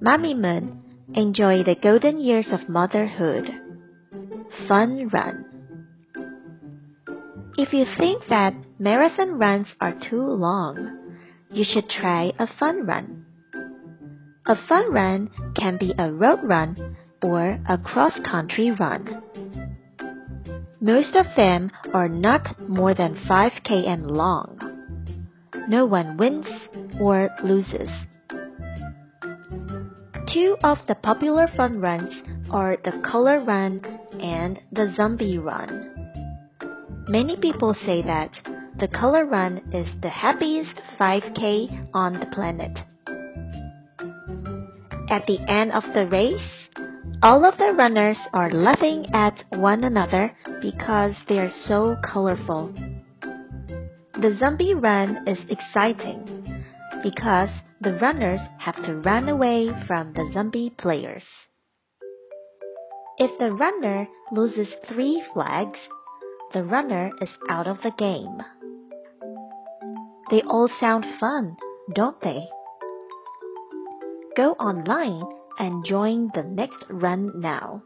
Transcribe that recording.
Mamimoon, enjoy the golden years of motherhood. Fun run. If you think that marathon runs are too long, you should try a fun run. A fun run can be a road run or a cross country run. Most of them are not more than 5 km long. No one wins or loses. Two of the popular fun runs are the Color Run and the Zombie Run. Many people say that the Color Run is the happiest 5K on the planet. At the end of the race, all of the runners are laughing at one another because they are so colorful. The zombie run is exciting because the runners have to run away from the zombie players. If the runner loses three flags, the runner is out of the game. They all sound fun, don't they? Go online and join the next run now.